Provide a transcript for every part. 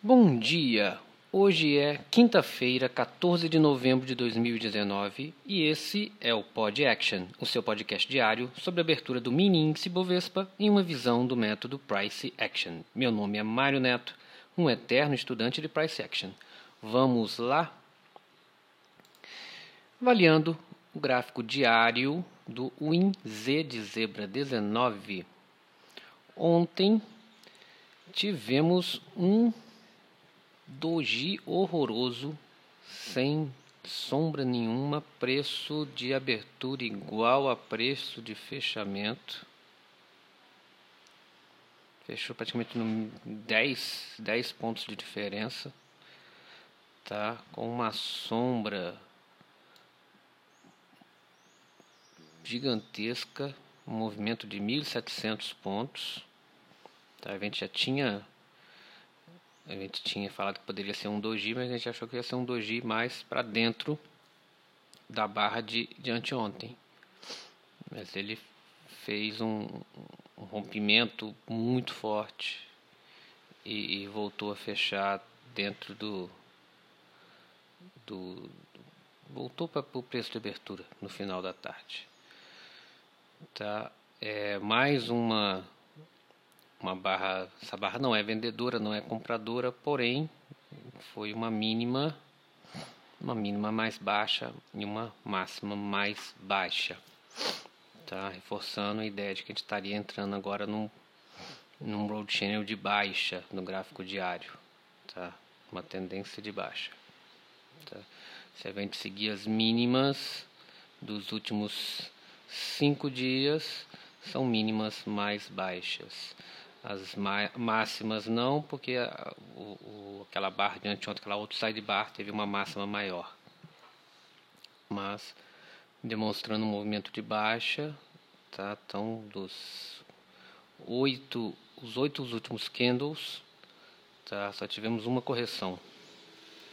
Bom dia! Hoje é quinta-feira, 14 de novembro de 2019 e esse é o Pod Action, o seu podcast diário sobre a abertura do mini índice Bovespa em uma visão do método Price Action. Meu nome é Mário Neto, um eterno estudante de Price Action. Vamos lá? Avaliando o gráfico diário do WinZ de zebra 19. Ontem tivemos um doji horroroso, sem sombra nenhuma, preço de abertura igual a preço de fechamento. Fechou praticamente no 10, 10 pontos de diferença. Tá? Com uma sombra gigantesca, um movimento de 1.700 pontos. Tá? A gente já tinha a gente tinha falado que poderia ser um doji, mas a gente achou que ia ser um doji mais para dentro da barra de, de anteontem. Mas ele fez um, um rompimento muito forte e, e, voltou a fechar dentro do, do voltou para o preço de abertura no final da tarde. Tá? É mais uma uma barra, essa barra não é vendedora, não é compradora, porém foi uma mínima, uma mínima mais baixa e uma máxima mais baixa, tá? Reforçando a ideia de que a gente estaria entrando agora num, num road channel de baixa no gráfico diário, tá? Uma tendência de baixa, tá? Se a gente seguir as mínimas dos últimos cinco dias, são mínimas mais baixas. As máximas não, porque a, o, o, aquela barra de anteontem, aquela outra side bar, teve uma máxima maior. Mas demonstrando um movimento de baixa, tá? Então, dos oito, os oito últimos candles, tá? Só tivemos uma correção.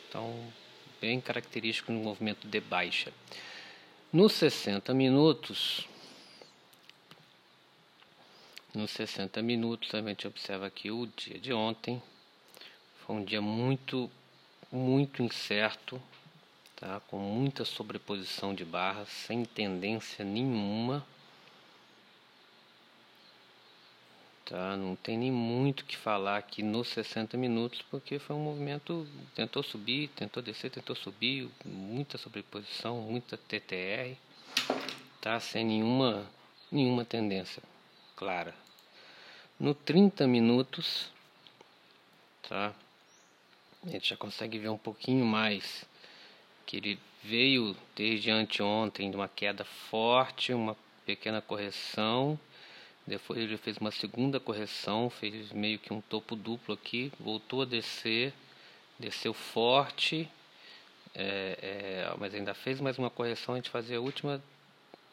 Então, bem característico no movimento de baixa. Nos 60 minutos, nos 60 minutos, a gente observa aqui o dia de ontem. Foi um dia muito, muito incerto, tá? com muita sobreposição de barras, sem tendência nenhuma. Tá? Não tem nem muito que falar aqui nos 60 minutos, porque foi um movimento, tentou subir, tentou descer, tentou subir, muita sobreposição, muita TTR, tá? sem nenhuma, nenhuma tendência clara. No 30 minutos, tá? A gente já consegue ver um pouquinho mais que ele veio desde anteontem de uma queda forte, uma pequena correção. Depois ele fez uma segunda correção, fez meio que um topo duplo aqui, voltou a descer, desceu forte, é, é, mas ainda fez mais uma correção, a gente fazia a última,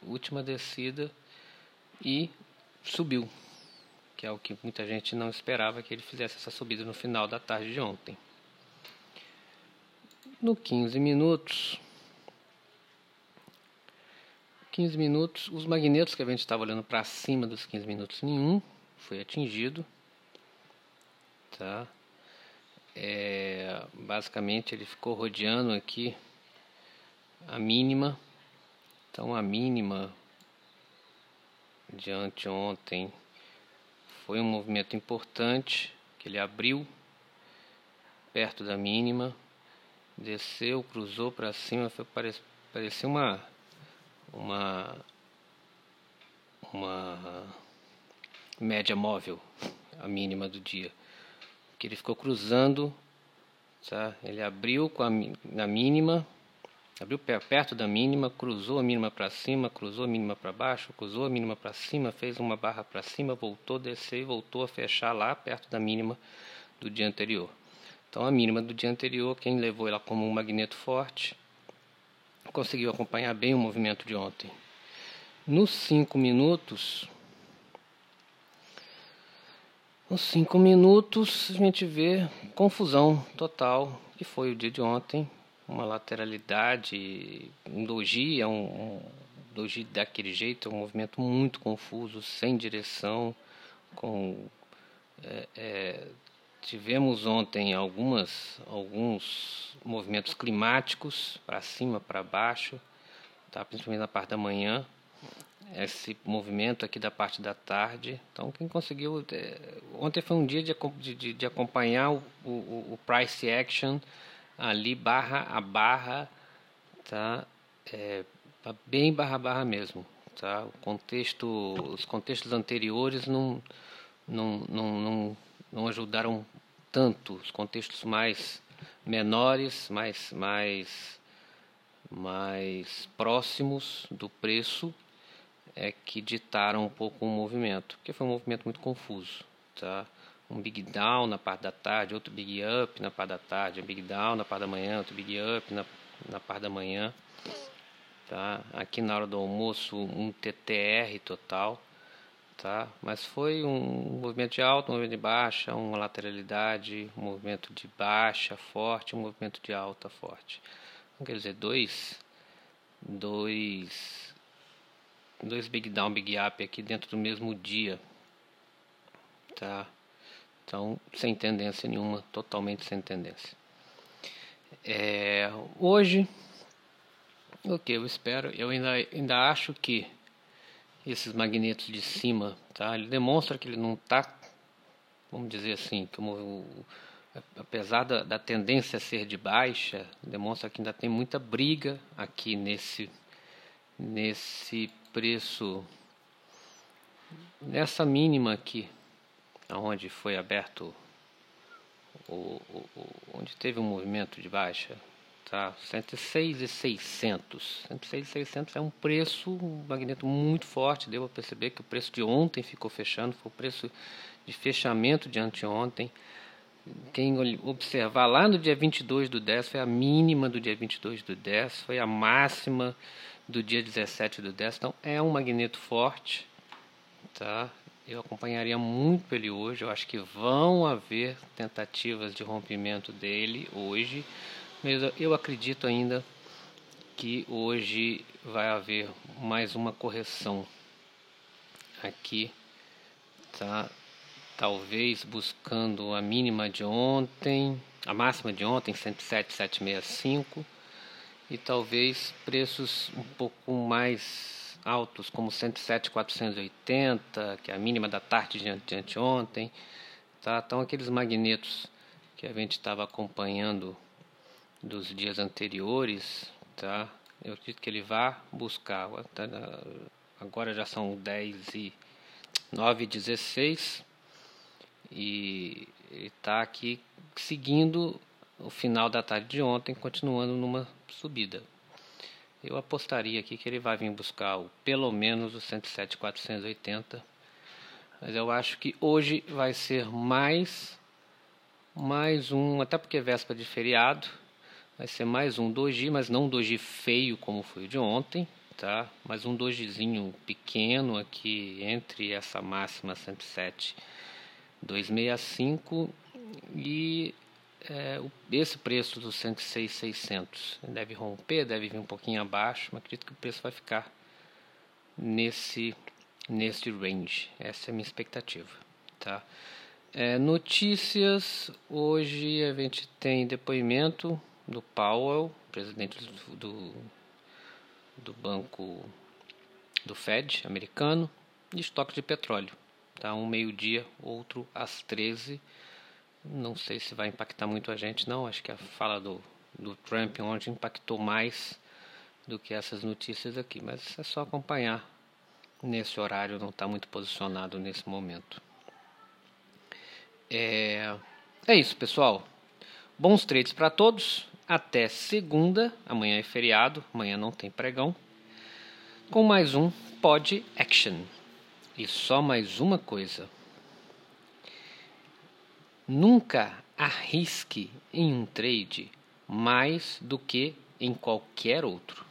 última descida e subiu que é o que muita gente não esperava que ele fizesse essa subida no final da tarde de ontem. No 15 minutos, 15 minutos, os magnetos que a gente estava olhando para cima dos 15 minutos, nenhum foi atingido. Tá? É, basicamente ele ficou rodeando aqui a mínima. Então a mínima de anteontem foi um movimento importante que ele abriu perto da mínima, desceu, cruzou para cima, foi parecia uma uma uma média móvel, a mínima do dia, que ele ficou cruzando, tá? Ele abriu com a na mínima Abriu perto da mínima, cruzou a mínima para cima, cruzou a mínima para baixo, cruzou a mínima para cima, fez uma barra para cima, voltou a descer e voltou a fechar lá perto da mínima do dia anterior. Então a mínima do dia anterior, quem levou ela como um magneto forte, conseguiu acompanhar bem o movimento de ontem. Nos 5 minutos, nos 5 minutos a gente vê confusão total, que foi o dia de ontem, uma lateralidade, um doji é um, um doji daquele jeito, é um movimento muito confuso, sem direção, com é, é, tivemos ontem algumas, alguns movimentos climáticos para cima, para baixo, tá? principalmente na parte da manhã. Esse movimento aqui da parte da tarde. Então, quem conseguiu. É, ontem foi um dia de, de, de acompanhar o, o, o price action ali, barra a barra, tá? É, bem barra barra mesmo. Tá? O contexto, os contextos anteriores não, não, não, não, não ajudaram tanto. Os contextos mais menores, mais, mais, mais próximos do preço é que ditaram um pouco o movimento, porque foi um movimento muito confuso. Tá? Um big down na parte da tarde, outro big up na parte da tarde, um big down na parte da manhã, outro big up na, na parte da manhã. Tá? Aqui na hora do almoço, um TTR total. Tá? Mas foi um movimento de alta, um movimento de baixa, uma lateralidade, um movimento de baixa forte, um movimento de alta forte. Então, quer dizer, dois, dois, dois big down, big up aqui dentro do mesmo dia. Tá? Então, sem tendência nenhuma, totalmente sem tendência. É, hoje o que eu espero, eu ainda, ainda acho que esses magnetos de cima, tá? Ele demonstra que ele não está, vamos dizer assim, como apesar da, da tendência a ser de baixa, demonstra que ainda tem muita briga aqui nesse nesse preço nessa mínima aqui, aonde foi aberto o, o, o onde teve um movimento de baixa, tá? 106 e 600. 106 e 600 é um preço, um magneto muito forte. Deu para perceber que o preço de ontem ficou fechando, foi o preço de fechamento de anteontem. Quem observar lá no dia 22 do 10 foi a mínima do dia 22 do 10, foi a máxima do dia 17 do 10. Então é um magneto forte, tá? Eu acompanharia muito ele hoje. Eu acho que vão haver tentativas de rompimento dele hoje. Mas eu acredito ainda que hoje vai haver mais uma correção aqui, tá? Talvez buscando a mínima de ontem, a máxima de ontem, 107,765, e talvez preços um pouco mais altos, como 107,480, que é a mínima da tarde de anteontem, tá? Então aqueles magnetos que a gente estava acompanhando dos dias anteriores, tá? Eu acredito que ele vá buscar. Tá? Agora já são 10 e 9 e 16 e ele está aqui seguindo o final da tarde de ontem, continuando numa subida. Eu apostaria aqui que ele vai vir buscar o, pelo menos o 107,480. Mas eu acho que hoje vai ser mais mais um, até porque é véspera de feriado, Vai ser mais um doji, mas não um doji feio como foi o de ontem, tá? Mas um dojizinho pequeno aqui entre essa máxima 107 265 e é, esse preço dos 106,600 deve romper, deve vir um pouquinho abaixo, mas acredito que o preço vai ficar nesse nesse range. Essa é a minha expectativa, tá? É, notícias hoje a gente tem depoimento do Powell, presidente do, do, do banco do Fed americano, e estoque de petróleo. Tá? Um meio-dia, outro às 13 Não sei se vai impactar muito a gente, não. Acho que a fala do, do Trump ontem impactou mais do que essas notícias aqui. Mas é só acompanhar nesse horário, não está muito posicionado nesse momento. É, é isso, pessoal. Bons trades para todos até segunda, amanhã é feriado, amanhã não tem pregão, com mais um Pod Action. E só mais uma coisa. Nunca arrisque em um trade mais do que em qualquer outro.